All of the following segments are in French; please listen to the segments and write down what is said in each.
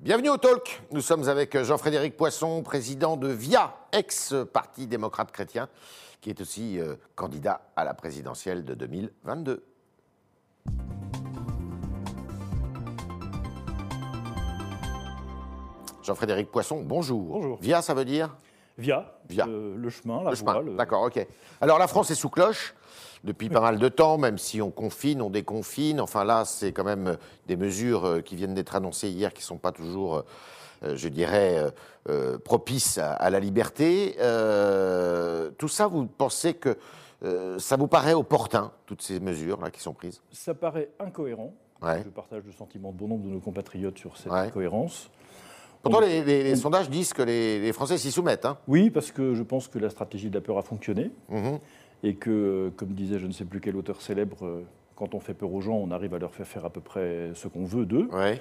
Bienvenue au Talk. Nous sommes avec Jean-Frédéric Poisson, président de VIA, ex-parti démocrate chrétien, qui est aussi euh, candidat à la présidentielle de 2022. Jean-Frédéric Poisson, bonjour. Bonjour. VIA, ça veut dire? Via, Via. euh, le chemin, la Le voie. le- D'accord, ok. Alors la France est sous cloche depuis pas mal de temps, même si on confine, on déconfine. Enfin là, c'est quand même euh, des mesures euh, qui viennent d'être annoncées hier qui ne sont pas toujours, euh, euh, je dirais, euh, euh, propices à, la liberté. Euh, tout ça, vous pensez que euh, ça vous paraît opportun, toutes ces mesures là qui sont prises? Ça paraît incohérent. Ouais. Je partage le sentiment de bon nombre de nos compatriotes sur cette Ouais. incohérence. Pourtant, les, les- les sondages disent que les, les Français s'y soumettent. Hein. Oui, parce que je pense que la stratégie de la peur a fonctionné Mhm. et que, comme disait je ne sais plus quel auteur célèbre, euh, quand on fait peur aux gens, on arrive à leur faire faire à peu près ce qu'on veut d'eux. Ouais.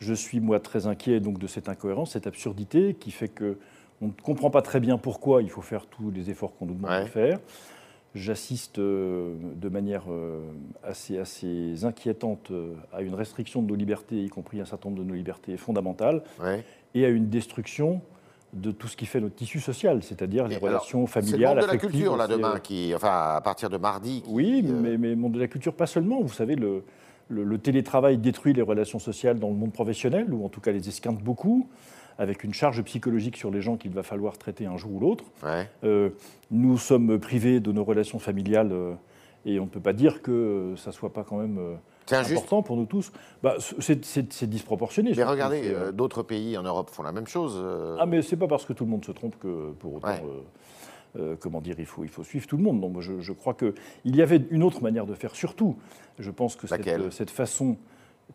Je suis moi très inquiet donc de cette incohérence, cette absurdité qui fait que on ne comprend pas très bien pourquoi il faut faire tous les efforts qu'on nous demande Ouais. de faire. J'assiste euh, de manière euh, assez, assez inquiétante euh, à une restriction de nos libertés, y compris un certain nombre de nos libertés fondamentales, Ouais. et à une destruction de tout ce qui fait notre tissu social, c'est-à-dire les alors, relations C'est le familiales. monde de la culture là demain, qui, enfin à partir de mardi. qui, oui, euh, mais, mais monde de la culture, pas seulement. Vous savez, le, le- le télétravail détruit les relations sociales dans le monde professionnel, ou en tout cas les esquinte beaucoup, avec une charge psychologique sur les gens qu'il va falloir traiter un jour ou l'autre. ouais. Euh, nous sommes privés de nos relations familiales, euh, et on ne peut pas dire que ça soit pas quand même euh, important pour nous tous. Bah, c'est- disproportionné. Mais regardez, euh, d'autres pays en Europe font la même chose. ah, mais c'est pas parce que tout le monde se trompe que pour autant, Ouais. euh, comment dire, il faut, il faut suivre tout le monde. Moi, je, je crois qu'il y avait une autre manière de faire, surtout. Je pense que cette façon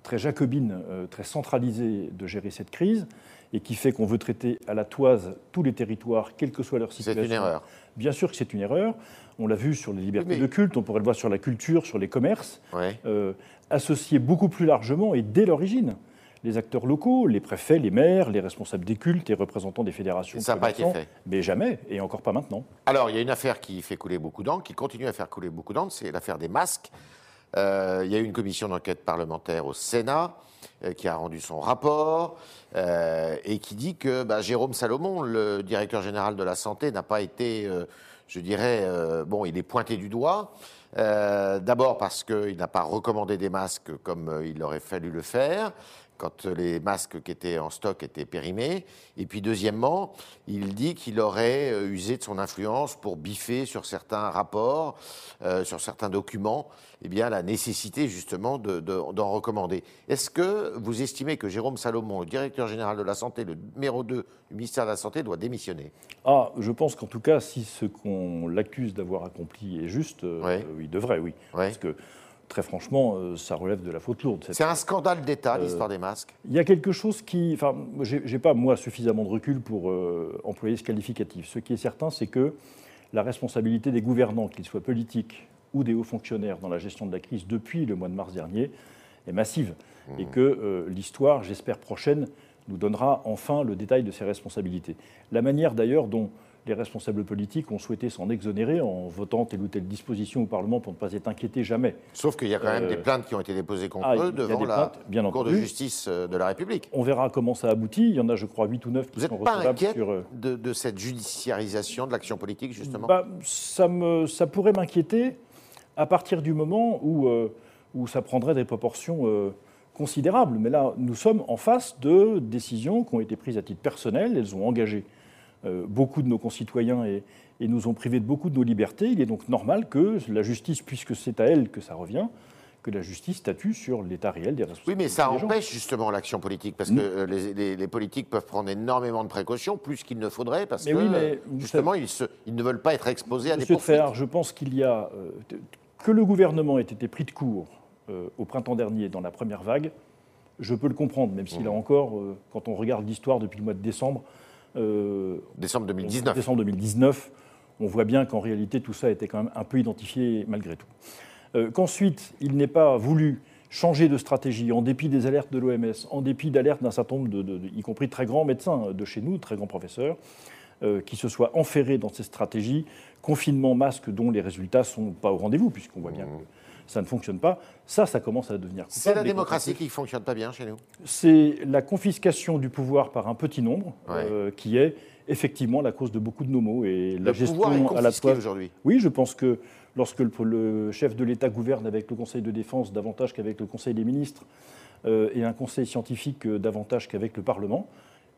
très jacobine, euh, très centralisée de gérer cette crise, et qui fait qu'on veut traiter à la toise tous les territoires, quelle que soit leur C'est situation. une erreur. Bien sûr que c'est une erreur. On l'a vu sur les libertés Oui, mais- de culte, on pourrait le voir sur la culture, sur les commerces Ouais. euh, associer beaucoup plus largement et dès l'origine les acteurs locaux, les préfets, les maires, les responsables des cultes et représentants des fédérations. Ça n'a pas été fait. Mais jamais, et encore pas maintenant. Alors, il y a une affaire qui fait couler beaucoup d'encre, qui continue à faire couler beaucoup d'encre, c'est l'affaire des masques. Euh, il y a eu une commission d'enquête parlementaire au Sénat euh, qui a rendu son rapport euh, et qui dit que bah, Jérôme Salomon, le directeur général de la santé, n'a pas été, je dirais, bon, il est pointé du doigt. D'abord parce qu'il n'a pas recommandé des masques comme il aurait fallu le faire quand les masques qui étaient en stock étaient périmés. Et puis deuxièmement, il dit qu'il aurait euh, usé de son influence pour biffer sur certains rapports, euh, sur certains documents, eh bien, la nécessité justement de- de- d'en recommander. Est-ce que vous estimez que Jérôme Salomon, le directeur général de la Santé, le numéro 2 du ministère de la Santé, doit démissionner? Ah, je pense qu'en tout cas, si ce qu'on l'accuse d'avoir accompli est juste, Ouais. euh, il devrait, oui. Ouais. Parce que, très franchement, euh, ça relève de la faute lourde. C'est un scandale d'État, Euh, l'histoire des masques. Il y a quelque chose qui. Enfin, j'ai pas, moi, suffisamment de recul pour euh, employer ce qualificatif. Ce qui est certain, c'est que la responsabilité des gouvernants, qu'ils soient politiques ou des hauts fonctionnaires dans la gestion de la crise depuis le mois de mars dernier, est massive. Et que l'histoire, j'espère prochaine, nous donnera enfin le détail de ces responsabilités. La manière d'ailleurs dont les responsables politiques ont souhaité s'en exonérer en votant telle ou telle disposition au Parlement pour ne pas être inquiétés jamais. Sauf qu'il y a quand même Euh, des plaintes qui ont été déposées contre ah, eux devant la plaintes, bien Cour de justice euh, de la République. On verra comment ça aboutit. Il y en a, je crois, 8 ou 9 qui Vous sont pas sur. euh, de, de cette judiciarisation de l'action politique, justement? Bah, ça, me, ça pourrait m'inquiéter à partir du moment où, euh, où ça prendrait des proportions euh, considérables. Mais là, nous sommes en face de décisions qui ont été prises à titre personnel. Elles ont engagé euh, beaucoup de nos concitoyens et, et nous ont privés de beaucoup de nos libertés. Il est donc normal que la justice, puisque c'est à elle que ça revient, que la justice statue sur l'état réel des Oui, responsabilités. mais ça empêche justement l'action politique, parce que Mm. euh, les, les- les politiques peuvent prendre énormément de précautions, plus qu'il ne faudrait, parce Mais que oui, mais euh, justement, ils, se- ils ne veulent pas être exposés à des Monsieur poursuites. Tréhard, je pense qu'il y a euh, que le gouvernement ait été pris de court euh, au printemps dernier dans la première vague. Je peux le comprendre, même si Mmh. là encore, euh, quand on regarde l'histoire depuis le mois de décembre, euh, Décembre 2019. décembre 2019, on voit bien qu'en réalité tout ça était quand même un peu identifié malgré tout. Euh, Qu'ensuite, il n'ait pas voulu changer de stratégie en dépit des alertes de l'OMS, en dépit d'alertes d'un certain nombre, de, de- de- y compris de très grands médecins de chez nous, de très grands professeurs, euh, qui se soient enferrés dans ces stratégies, confinement, masque, dont les résultats ne sont pas au rendez-vous, puisqu'on voit bien que ça ne fonctionne pas. Ça, ça commence à devenir. C'est la démocratie qui ne fonctionne pas bien chez nous. C'est la confiscation du pouvoir par un petit nombre euh, qui est effectivement la cause de beaucoup de nos maux et la gestion à la fois. aujourd'hui. Oui, je pense que lorsque le, chef de l'État gouverne avec le Conseil de défense davantage qu'avec le Conseil des ministres euh, et un Conseil scientifique euh, davantage qu'avec le Parlement,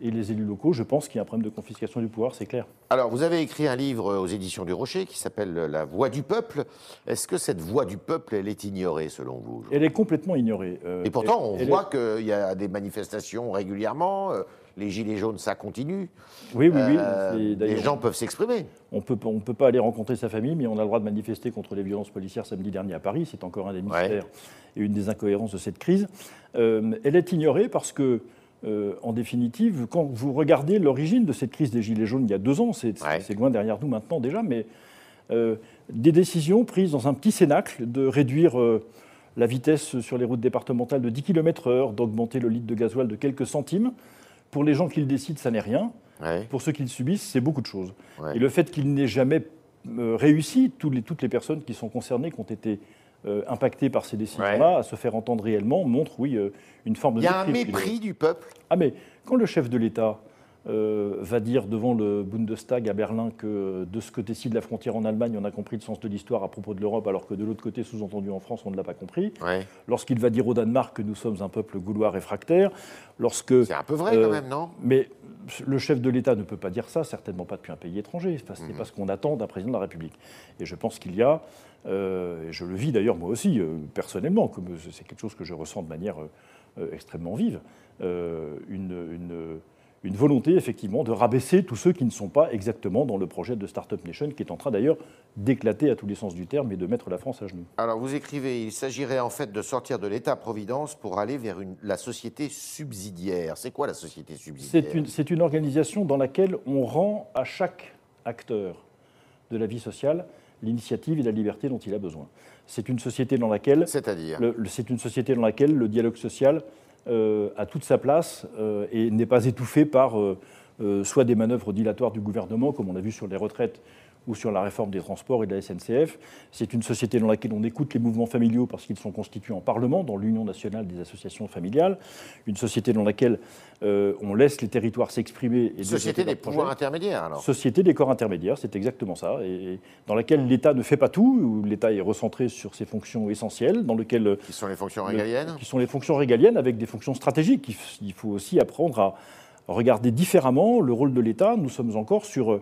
et les élus locaux, je pense qu'il y a un problème de confiscation du pouvoir, c'est clair. Alors, vous avez écrit un livre aux éditions du Rocher qui s'appelle La voix du peuple. Est-ce que cette voix du peuple, elle est ignorée selon vous Elle est complètement ignorée. Euh, et pourtant, on voit qu'il y a des manifestations régulièrement. Euh, les gilets jaunes, ça continue. Oui, oui, oui. Euh, les gens peuvent s'exprimer. On peut, ne peut pas aller rencontrer sa famille, mais on a le droit de manifester contre les violences policières samedi dernier à Paris. C'est encore un des mystères et une des incohérences de cette crise. elle est ignorée parce que euh, en définitive, quand vous regardez l'origine de cette crise des Gilets jaunes il y a deux ans, c'est loin derrière nous maintenant déjà, mais euh, des décisions prises dans un petit cénacle de réduire euh, la vitesse sur les routes départementales de 10 km/h, d'augmenter le litre de gasoil de quelques centimes. Pour les gens qui le décident, ça n'est rien. Pour ceux qui le subissent, c'est beaucoup de choses. Et le fait qu'il n'ait jamais réussi, toutes les, toutes les personnes qui sont concernées, qui ont été euh, impacté par ces décisions-là, à se faire entendre réellement, montre, oui, euh, une forme de... Il y a un mépris du peuple. Ah mais quand le chef de l'État euh, va dire devant le Bundestag à Berlin que de ce côté-ci de la frontière en Allemagne, on a compris le sens de l'histoire à propos de l'Europe, alors que de l'autre côté, sous-entendu en France, on ne l'a pas compris. Lorsqu'il va dire au Danemark que nous sommes un peuple gaulois réfractaire, lorsque... C'est un peu vrai quand même, non? Mais le chef de l'État ne peut pas dire ça, certainement pas depuis un pays étranger. Ce n'est mmh. pas ce qu'on attend d'un président de la République. Et je pense qu'il y a euh, je le vis d'ailleurs moi aussi, euh, personnellement, c'est quelque chose que je ressens de manière euh, extrêmement vive, une, volonté effectivement de rabaisser tous ceux qui ne sont pas exactement dans le projet de Startup Nation, qui est en train d'ailleurs d'éclater à tous les sens du terme et de mettre la France à genoux. Alors vous écrivez, il s'agirait en fait de sortir de l'État-providence pour aller vers la société subsidiaire. C'est quoi la société subsidiaire? C'est une organisation dans laquelle on rend à chaque acteur de la vie sociale l'initiative et la liberté dont il a besoin. C'est une société dans laquelle. C'est-à-dire? C'est une société dans laquelle le dialogue social a toute sa place euh, et n'est pas étouffé par euh, soit des manœuvres dilatoires du gouvernement, comme on a vu sur les retraites ou sur la réforme des transports et de la SNCF. C'est une société dans laquelle on écoute les mouvements familiaux parce qu'ils sont constitués en Parlement, dans l'Union nationale des associations familiales. Une société dans laquelle euh, on laisse les territoires s'exprimer. Et société des pouvoirs intermédiaires, alors Société des corps intermédiaires, c'est exactement ça. Et, dans laquelle l'État ne fait pas tout, où l'État est recentré sur ses fonctions essentielles, dans lequel... Euh, qui sont les fonctions régaliennes Qui sont les fonctions régaliennes avec des fonctions stratégiques. Il faut aussi apprendre à regarder différemment le rôle de l'État. Nous sommes encore sur euh,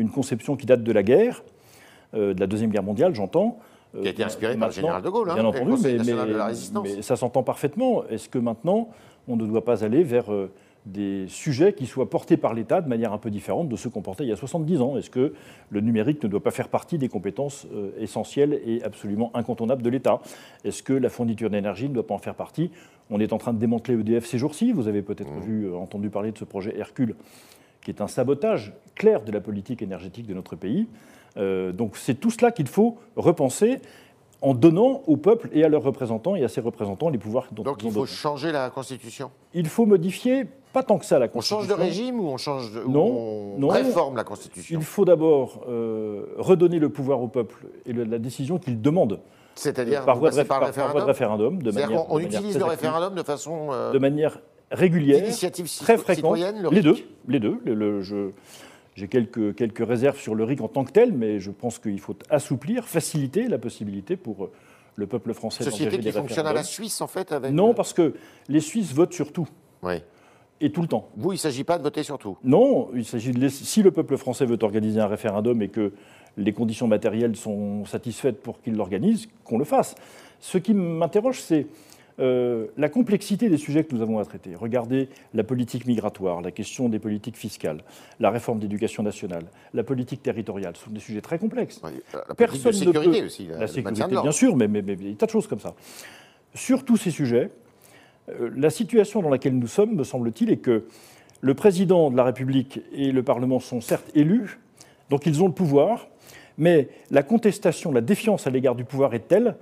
une conception qui date de la guerre, euh, de la Deuxième Guerre mondiale, j'entends. Qui a été inspirée par le général de Gaulle, hein, bien entendu, mais, ça s'entend parfaitement. Est-ce que maintenant, on ne doit pas aller vers euh, des sujets qui soient portés par l'État de manière un peu différente de ceux qu'on portait il y a 70 ans? Est-ce que le numérique ne doit pas faire partie des compétences euh, essentielles et absolument incontournables de l'État? Est-ce que la fourniture d'énergie ne doit pas en faire partie? On est en train de démanteler EDF ces jours-ci. Vous avez peut-être mmh. vu, entendu parler de ce projet Hercule qui est un sabotage clair de la politique énergétique de notre pays. Euh, donc c'est tout cela qu'il faut repenser en donnant au peuple et à leurs représentants et à ses représentants les pouvoirs dont Donc il faut changer la Constitution? Il faut modifier, pas tant que ça, la Constitution. On change de régime ou on, change de, non, on réforme la Constitution? Il faut d'abord euh, redonner le pouvoir au peuple et la décision qu'il demande. C'est-à-dire par, voie de, référendum, de manière, On utilise le référendum de façon... Euh, de manière régulière, très fréquente. les deux, les deux. j'ai quelques, quelques réserves sur le RIC en tant que tel, mais je pense qu'il faut assouplir, faciliter la possibilité pour euh, le peuple français Société qui fonctionne à la Suisse, en fait avec Non, parce que les Suisses votent sur tout. Oui. Et tout le temps. Vous, il ne s'agit pas de voter sur tout Non, il s'agit de si le peuple français veut organiser un référendum et que les conditions matérielles sont satisfaites pour qu'il l'organise, qu'on le fasse. Ce qui m'interroge, c'est euh, la complexité des sujets que nous avons à traiter. Regardez la politique migratoire, la question des politiques fiscales, la réforme d'éducation nationale, la politique territoriale. Ce sont des sujets très complexes. la Personne sécurité aussi. La, sécurité, bien sûr, mais, mais, des tas de choses comme ça. Sur tous ces sujets, euh, la situation dans laquelle nous sommes, me semble-t-il, est que le président de la République et le Parlement sont certes élus, donc ils ont le pouvoir, mais la contestation, la défiance à l'égard du pouvoir est telle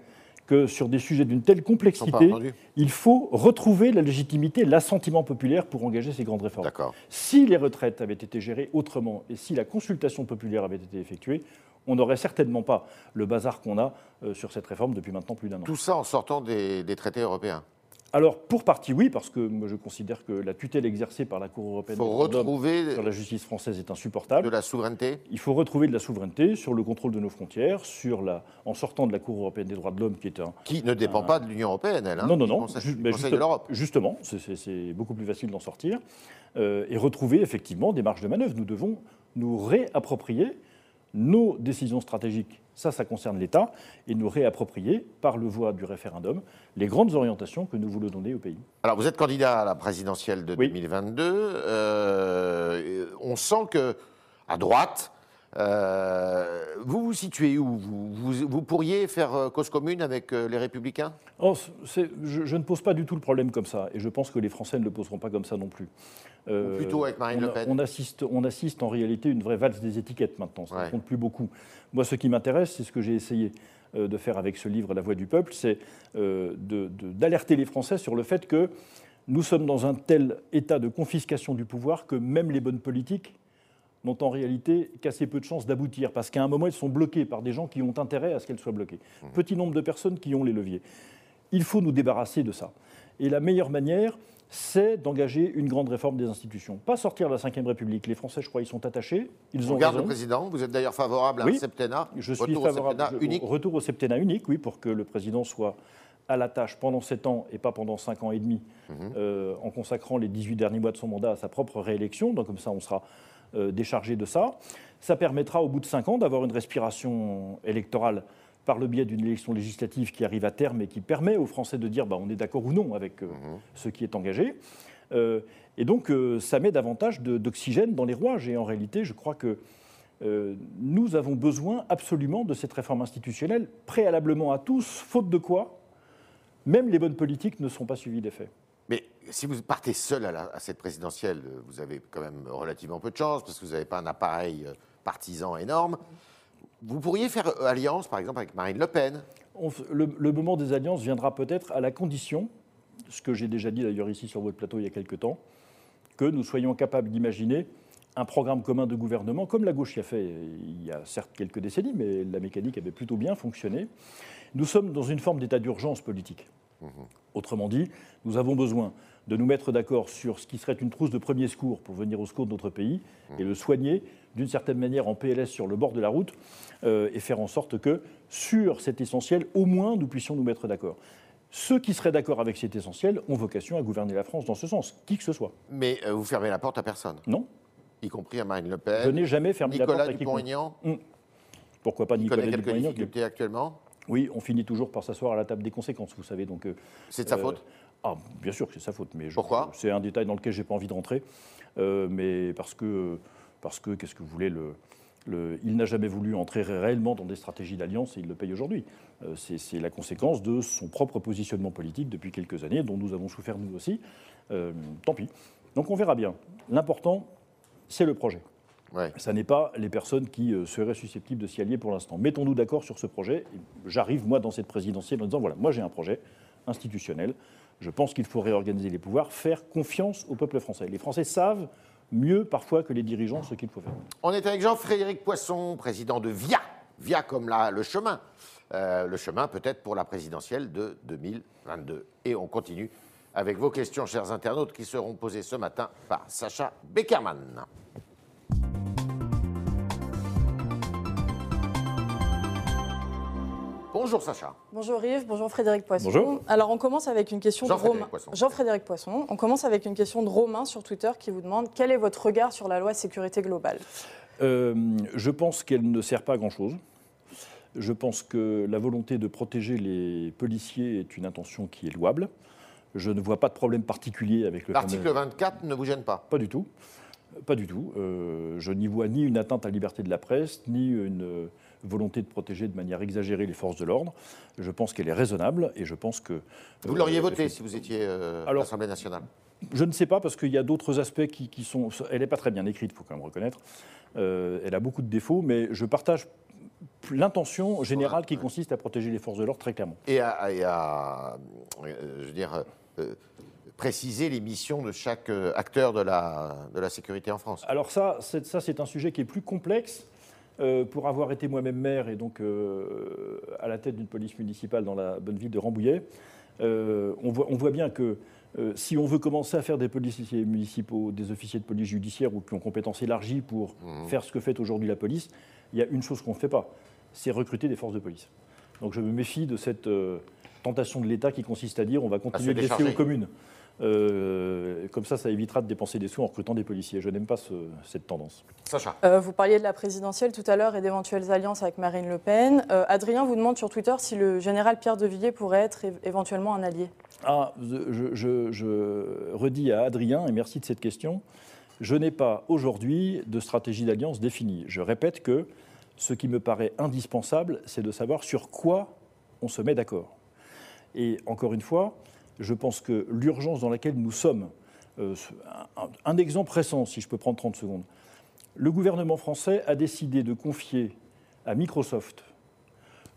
que sur des sujets d'une telle complexité, il faut retrouver la légitimité, l'assentiment populaire pour engager ces grandes réformes. Si les retraites avaient été gérées autrement et si la consultation populaire avait été effectuée, on n'aurait certainement pas le bazar qu'on a sur cette réforme depuis maintenant plus d'un an. Tout ça en sortant des traités européens alors, pour partie, oui, parce que je considère que la tutelle exercée par la Cour européenne sur la justice française est insupportable. De la souveraineté Il faut retrouver de la souveraineté sur le contrôle de nos frontières, sur la, en sortant de la Cour européenne des droits de l'homme, qui est un. Qui ne dépend pas de l'Union européenne, elle. Hein, non, non, non. de l'Europe. Justement, c'est beaucoup plus facile d'en sortir. Euh, et retrouver effectivement des marges de manœuvre. Nous devons nous réapproprier nos décisions stratégiques, ça, ça concerne l'État, et nous réapproprier, par le voie du référendum, les grandes orientations que nous voulons donner au pays. Alors, vous êtes candidat à la présidentielle de 2022. Euh, on sent que, à droite, euh, vous vous situez où? Vous, pourriez faire euh, cause commune avec les Républicains? Oh, je, ne pose pas du tout le problème comme ça, et je pense que les Français ne le poseront pas comme ça non plus. Plutôt avec Marine Le Pen on assiste, on assiste en réalité à une vraie valse des étiquettes maintenant, ça ne compte plus beaucoup. Moi, ce qui m'intéresse, c'est ce que j'ai essayé de faire avec ce livre La Voix du Peuple, c'est d'alerter les Français sur le fait que nous sommes dans un tel état de confiscation du pouvoir que même les bonnes politiques n'ont en réalité qu'assez peu de chances d'aboutir, parce qu'à un moment, elles sont bloquées par des gens qui ont intérêt à ce qu'elles soient bloquées. Mmh. Petit nombre de personnes qui ont les leviers. Il faut nous débarrasser de ça. Et la meilleure manière, c'est d'engager une grande réforme des institutions. Pas sortir de la Ve République. Les Français, je crois, ils sont attachés. Ils ont garde le président. Vous êtes d'ailleurs favorable à un septennat. Je suis favorable au unique. Retour au septennat unique, oui, pour que le président soit à la tâche pendant 7 ans et pas pendant 5 ans et demi, mmh. euh, en consacrant les 18 derniers mois de son mandat à sa propre réélection. Donc comme ça, on sera euh, déchargé de ça. Ça permettra au bout de cinq ans d'avoir une respiration électorale par le biais d'une élection législative qui arrive à terme et qui permet aux Français de dire bah, on est d'accord ou non avec euh, mhm. ce qui est engagé. Euh, et donc ça met davantage d'oxygène dans les rouages. Et en réalité, je crois que nous avons besoin absolument de cette réforme institutionnelle, préalablement à tous, faute de quoi même les bonnes politiques ne sont pas suivies d'effet. Mais si vous partez seul à, cette présidentielle, vous avez quand même relativement peu de chance parce que vous n'avez pas un appareil euh, partisan énorme. Vous pourriez faire euh, alliance, par exemple, avec Marine Le Pen le, moment des alliances viendra peut-être à la condition, ce que j'ai déjà dit d'ailleurs ici sur votre plateau il y a quelque temps, que nous soyons capables d'imaginer un programme commun de gouvernement, comme la gauche y a fait il y a certes quelques décennies, mais la mécanique avait plutôt bien fonctionné. Nous sommes dans une forme d'état d'urgence politique. Autrement dit, nous avons besoin de nous mettre d'accord sur ce qui serait une trousse de premier secours pour venir au secours de notre pays et le soigner d'une certaine manière en PLS sur le bord de la route euh, et faire en sorte que sur cet essentiel, au moins, nous puissions nous mettre d'accord. Ceux qui seraient d'accord avec cet essentiel ont vocation à gouverner la France dans ce sens, qui que ce soit. Mais euh, vous fermez la porte à personne? Non. Y compris à Marine Le Pen Je n'ai jamais fermé la porte à Dupont-Aignan? Hum. Pourquoi pas Nicolas Dupont-Aignan actuellement? Oui, on finit toujours par s'asseoir à la table des conséquences, vous savez. Donc, euh, c'est de sa faute? Ah, Bien sûr que c'est sa faute, mais Pourquoi? C'est un détail dans lequel j'ai pas envie de rentrer, euh, mais parce que, parce que qu'est-ce que vous voulez le, le, il n'a jamais voulu entrer réellement dans des stratégies d'alliance et il le paye aujourd'hui. c'est la conséquence de son propre positionnement politique depuis quelques années, dont nous avons souffert nous aussi. tant pis. Donc on verra bien. L'important, c'est le projet. Ouais. Ça n'est pas les personnes qui euh, seraient susceptibles de s'y allier pour l'instant. Mettons-nous d'accord sur ce projet. J'arrive, moi, dans cette présidentielle en disant, voilà, moi j'ai un projet institutionnel. Je pense qu'il faut réorganiser les pouvoirs, faire confiance au peuple français. Les Français savent mieux parfois que les dirigeants ce qu'il faut faire. On est avec Jean-Frédéric Poisson, président de VIA. VIA comme la, le chemin. Euh, le chemin peut-être pour la présidentielle de 2022. Et on continue avec vos questions, chers internautes, qui seront posées ce matin par Sacha Beckerman. Bonjour Sacha. Bonjour Yves, bonjour Frédéric Poisson. Bonjour. Alors on commence avec une question de Romain. Jean-Frédéric Poisson. On commence avec une question de Romain sur Twitter qui vous demande quel est votre regard sur la loi sécurité globale? Euh, Je pense qu'elle ne sert pas à grand-chose. Je pense que la volonté de protéger les policiers est une intention qui est louable. Je ne vois pas de problème particulier avec le. L'article 24 ne vous gêne pas? Pas du tout. Pas du tout. Euh, je n'y vois ni une atteinte à la liberté de la presse, ni une volonté de protéger de manière exagérée les forces de l'ordre. Je pense qu'elle est raisonnable et je pense que. Vous l'auriez euh, voté si vous étiez euh, à l'Assemblée nationale Je ne sais pas parce qu'il y a d'autres aspects qui, sont. Elle n'est pas très bien écrite, il faut quand même reconnaître. Euh, elle a beaucoup de défauts, mais je partage l'intention générale qui consiste à protéger les forces de l'ordre très clairement. Et à, je veux dire, préciser les missions de chaque acteur de la, de la sécurité en France. Alors ça, ça c'est un sujet qui est plus complexe pour avoir été moi-même maire et donc à la tête d'une police municipale dans la bonne ville de Rambouillet, on voit, bien que si on veut commencer à faire des policiers municipaux, des officiers de police judiciaire ou qui ont compétences élargies pour mmh. faire ce que fait aujourd'hui la police, il y a une chose qu'on ne fait pas, c'est recruter des forces de police. Donc je me méfie de cette tentation de l'État qui consiste à dire on va continuer de laisser aux communes. Euh, comme ça, ça évitera de dépenser des sous en recrutant des policiers. Je n'aime pas cette tendance. Sacha. Euh, vous parliez de la présidentielle tout à l'heure et d'éventuelles alliances avec Marine Le Pen. Euh, Adrien vous demande sur Twitter si le général Pierre de Villiers pourrait être éventuellement un allié. Ah, je, je redis à Adrien, et merci de cette question, je n'ai pas aujourd'hui de stratégie d'alliance définie. Je répète que ce qui me paraît indispensable, c'est de savoir sur quoi on se met d'accord. Et encore une fois, je pense que l'urgence dans laquelle nous sommes, euh, un, exemple récent, si je peux prendre 30 secondes, le gouvernement français a décidé de confier à Microsoft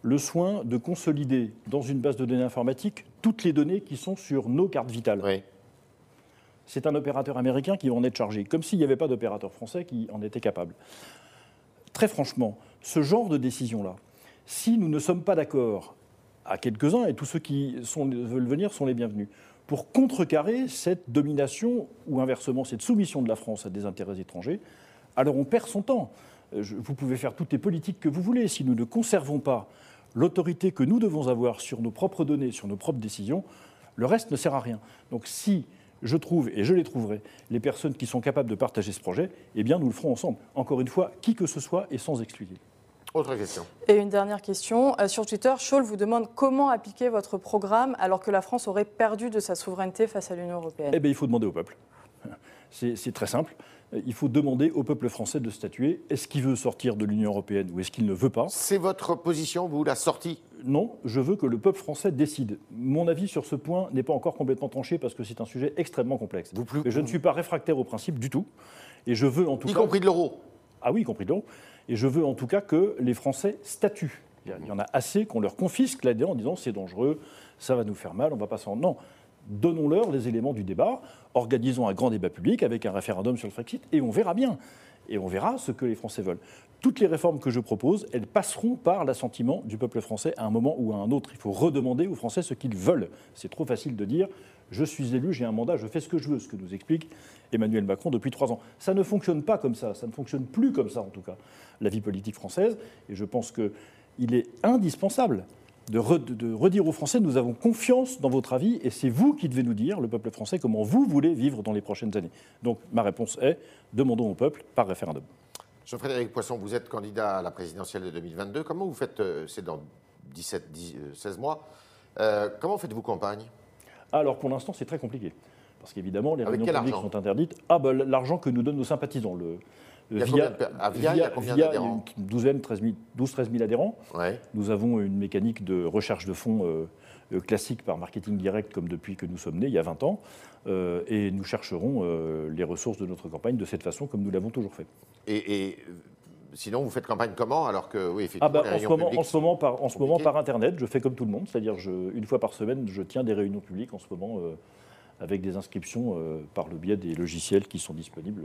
le soin de consolider dans une base de données informatique toutes les données qui sont sur nos cartes vitales. C'est un opérateur américain qui va en être chargé, comme s'il n'y avait pas d'opérateur français qui en était capable. Très franchement, ce genre de décision-là, si nous ne sommes pas d'accord à quelques-uns, et tous ceux qui veulent venir sont les bienvenus, pour contrecarrer cette domination ou inversement cette soumission de la France à des intérêts étrangers, alors on perd son temps. Euh, vous pouvez faire toutes les politiques que vous voulez. Si nous ne conservons pas l'autorité que nous devons avoir sur nos propres données, sur nos propres décisions, le reste ne sert à rien. Donc si je trouve, et je les trouverai, les personnes qui sont capables de partager ce projet, eh bien nous le ferons ensemble. Encore une fois, qui que ce soit et sans exclusion. Autre question. Et une dernière question. Euh, sur Twitter, Scholl vous demande comment appliquer votre programme alors que la France aurait perdu de sa souveraineté face à l'Union européenne. Eh bien, il faut demander au peuple. C'est très simple. Il faut demander au peuple français de statuer. Est-ce qu'il veut sortir de l'Union européenne ou est-ce qu'il ne veut pas? C'est votre position, vous, la sortie? Non, je veux que le peuple français décide. Mon avis sur ce point n'est pas encore complètement tranché parce que c'est un sujet extrêmement complexe. Vous plus... Je ne suis pas réfractaire au principe du tout. Et je veux en tout y cas. Y compris de l'euro Ah oui, y compris de l'euro. Et je veux en tout cas que les Français statuent. Il y en a assez qu'on leur confisque l'ADN en disant c'est dangereux, ça va nous faire mal, on va pas s'en. Non, donnons-leur les éléments du débat, organisons un grand débat public avec un référendum sur le Frexit et on verra bien. Et on verra ce que les Français veulent. Toutes les réformes que je propose, elles passeront par l'assentiment du peuple français à un moment ou à un autre. Il faut redemander aux Français ce qu'ils veulent. C'est trop facile de dire je suis élu, j'ai un mandat, je fais ce que je veux, ce que nous explique Emmanuel Macron depuis trois ans. Ça ne fonctionne pas comme ça, ça ne fonctionne plus comme ça en tout cas, la vie politique française. Et je pense qu'il est indispensable de, redire aux Français nous avons confiance dans votre avis et c'est vous qui devez nous dire, le peuple français, comment vous voulez vivre dans les prochaines années. Donc ma réponse est demandons au peuple par référendum. Jean-Frédéric Poisson, vous êtes candidat à la présidentielle de 2022. Comment vous faites, euh, c'est dans 17, 16 euh, mois, euh, comment faites-vous campagne? Alors pour l'instant, c'est très compliqué. Parce qu'évidemment, les réunions publiques sont interdites. Ah, ben, l'argent que nous donnent nos sympathisants. Le, il y a via, il y a combien d'adhérents? Une douzaine, 12-13 000 adhérents. Nous avons une mécanique de recherche de fonds euh, classique par marketing direct, comme depuis que nous sommes nés, il y a 20 ans. Euh, et nous chercherons les ressources de notre campagne de cette façon, comme nous l'avons toujours fait. Et, sinon, vous faites campagne comment Alors que, oui, effectivement, ah ben, en, ce moment, en, ce moment, par, en ce moment, par Internet, je fais comme tout le monde. C'est-à-dire, une fois par semaine, je tiens des réunions publiques en ce moment avec des inscriptions par le biais des logiciels qui sont disponibles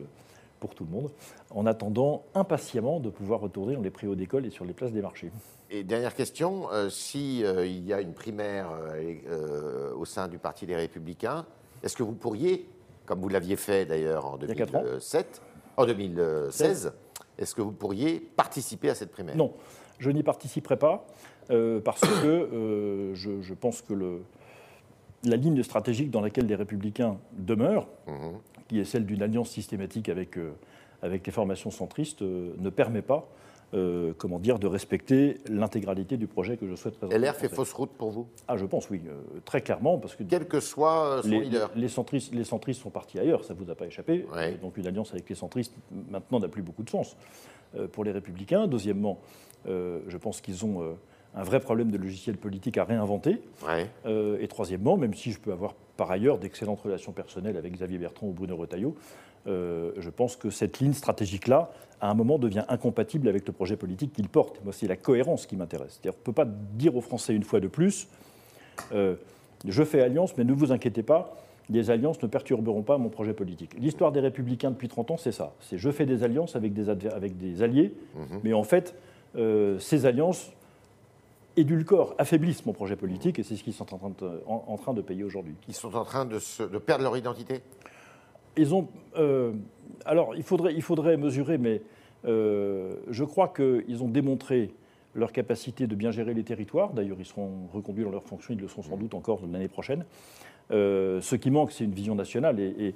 pour tout le monde, en attendant impatiemment de pouvoir retourner dans les préaux d'école et sur les places des marchés. Et dernière question, euh, s'il euh, y a une primaire euh, au sein du Parti des Républicains, est-ce que vous pourriez, comme vous l'aviez fait d'ailleurs en 2007, en 2016, est-ce que vous pourriez participer à cette primaire? Non, je n'y participerai pas parce que je, pense que le, la ligne stratégique dans laquelle les républicains demeurent, mmh qui est celle d'une alliance systématique avec, euh, avec les formations centristes, euh, ne permet pas euh, comment dire, de respecter l'intégralité du projet que je souhaite présenter. LR fait fausse route pour vous? Ah, je pense, oui, très clairement. Parce que Quel que soit son les, leader. Les, centristes, les centristes sont partis ailleurs, ça ne vous a pas échappé. Donc une alliance avec les centristes, maintenant, n'a plus beaucoup de sens pour les républicains. Deuxièmement, je pense qu'ils ont un vrai problème de logiciel politique à réinventer. Euh, et troisièmement, même si je peux avoir par ailleurs d'excellentes relations personnelles avec Xavier Bertrand ou Bruno Retailleau, euh, je pense que cette ligne stratégique-là, à un moment, devient incompatible avec le projet politique qu'il porte. Moi, c'est la cohérence qui m'intéresse. On ne peut pas dire aux Français une fois de plus, euh, je fais alliance, mais ne vous inquiétez pas, les alliances ne perturberont pas mon projet politique. L'histoire des républicains depuis 30 ans, c'est ça. C'est je fais des alliances avec des, avec des alliés, mhm. mais en fait, euh, ces alliances édulcorent, affaiblissent mon projet politique, et c'est ce qu'ils sont en train de, en, train de payer aujourd'hui. Ils sont en train de, de perdre leur identité? Ils ont. Euh, alors, il faudrait, il faudrait mesurer, mais euh, je crois qu'ils ont démontré leur capacité de bien gérer les territoires. D'ailleurs, ils seront reconduits dans leurs fonctions, ils le seront sans doute encore l'année prochaine. Euh, ce qui manque, c'est une vision nationale et,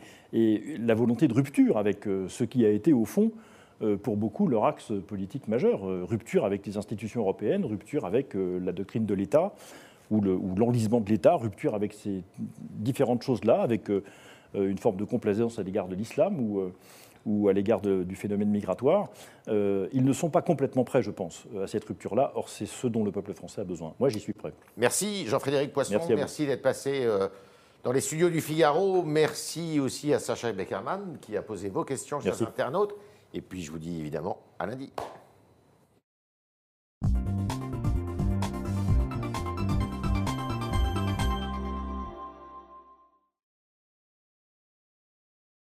la volonté de rupture avec ce qui a été, au fond, pour beaucoup, leur axe politique majeur. rupture avec les institutions européennes, rupture avec la doctrine de l'État ou l'enlisement de l'État, rupture avec ces différentes choses-là, avec une forme de complaisance à l'égard de l'islam ou, ou, à l'égard du phénomène migratoire. ils ne sont pas complètement prêts, je pense, à cette rupture-là. Or, c'est ce dont le peuple français a besoin. Moi, j'y suis prêt. Merci, Jean-Frédéric Poisson. Merci, merci d'être passé dans les studios du Figaro. Merci aussi à Sacha Beckerman qui a posé vos questions, chers internautes. Et puis je vous dis évidemment à lundi.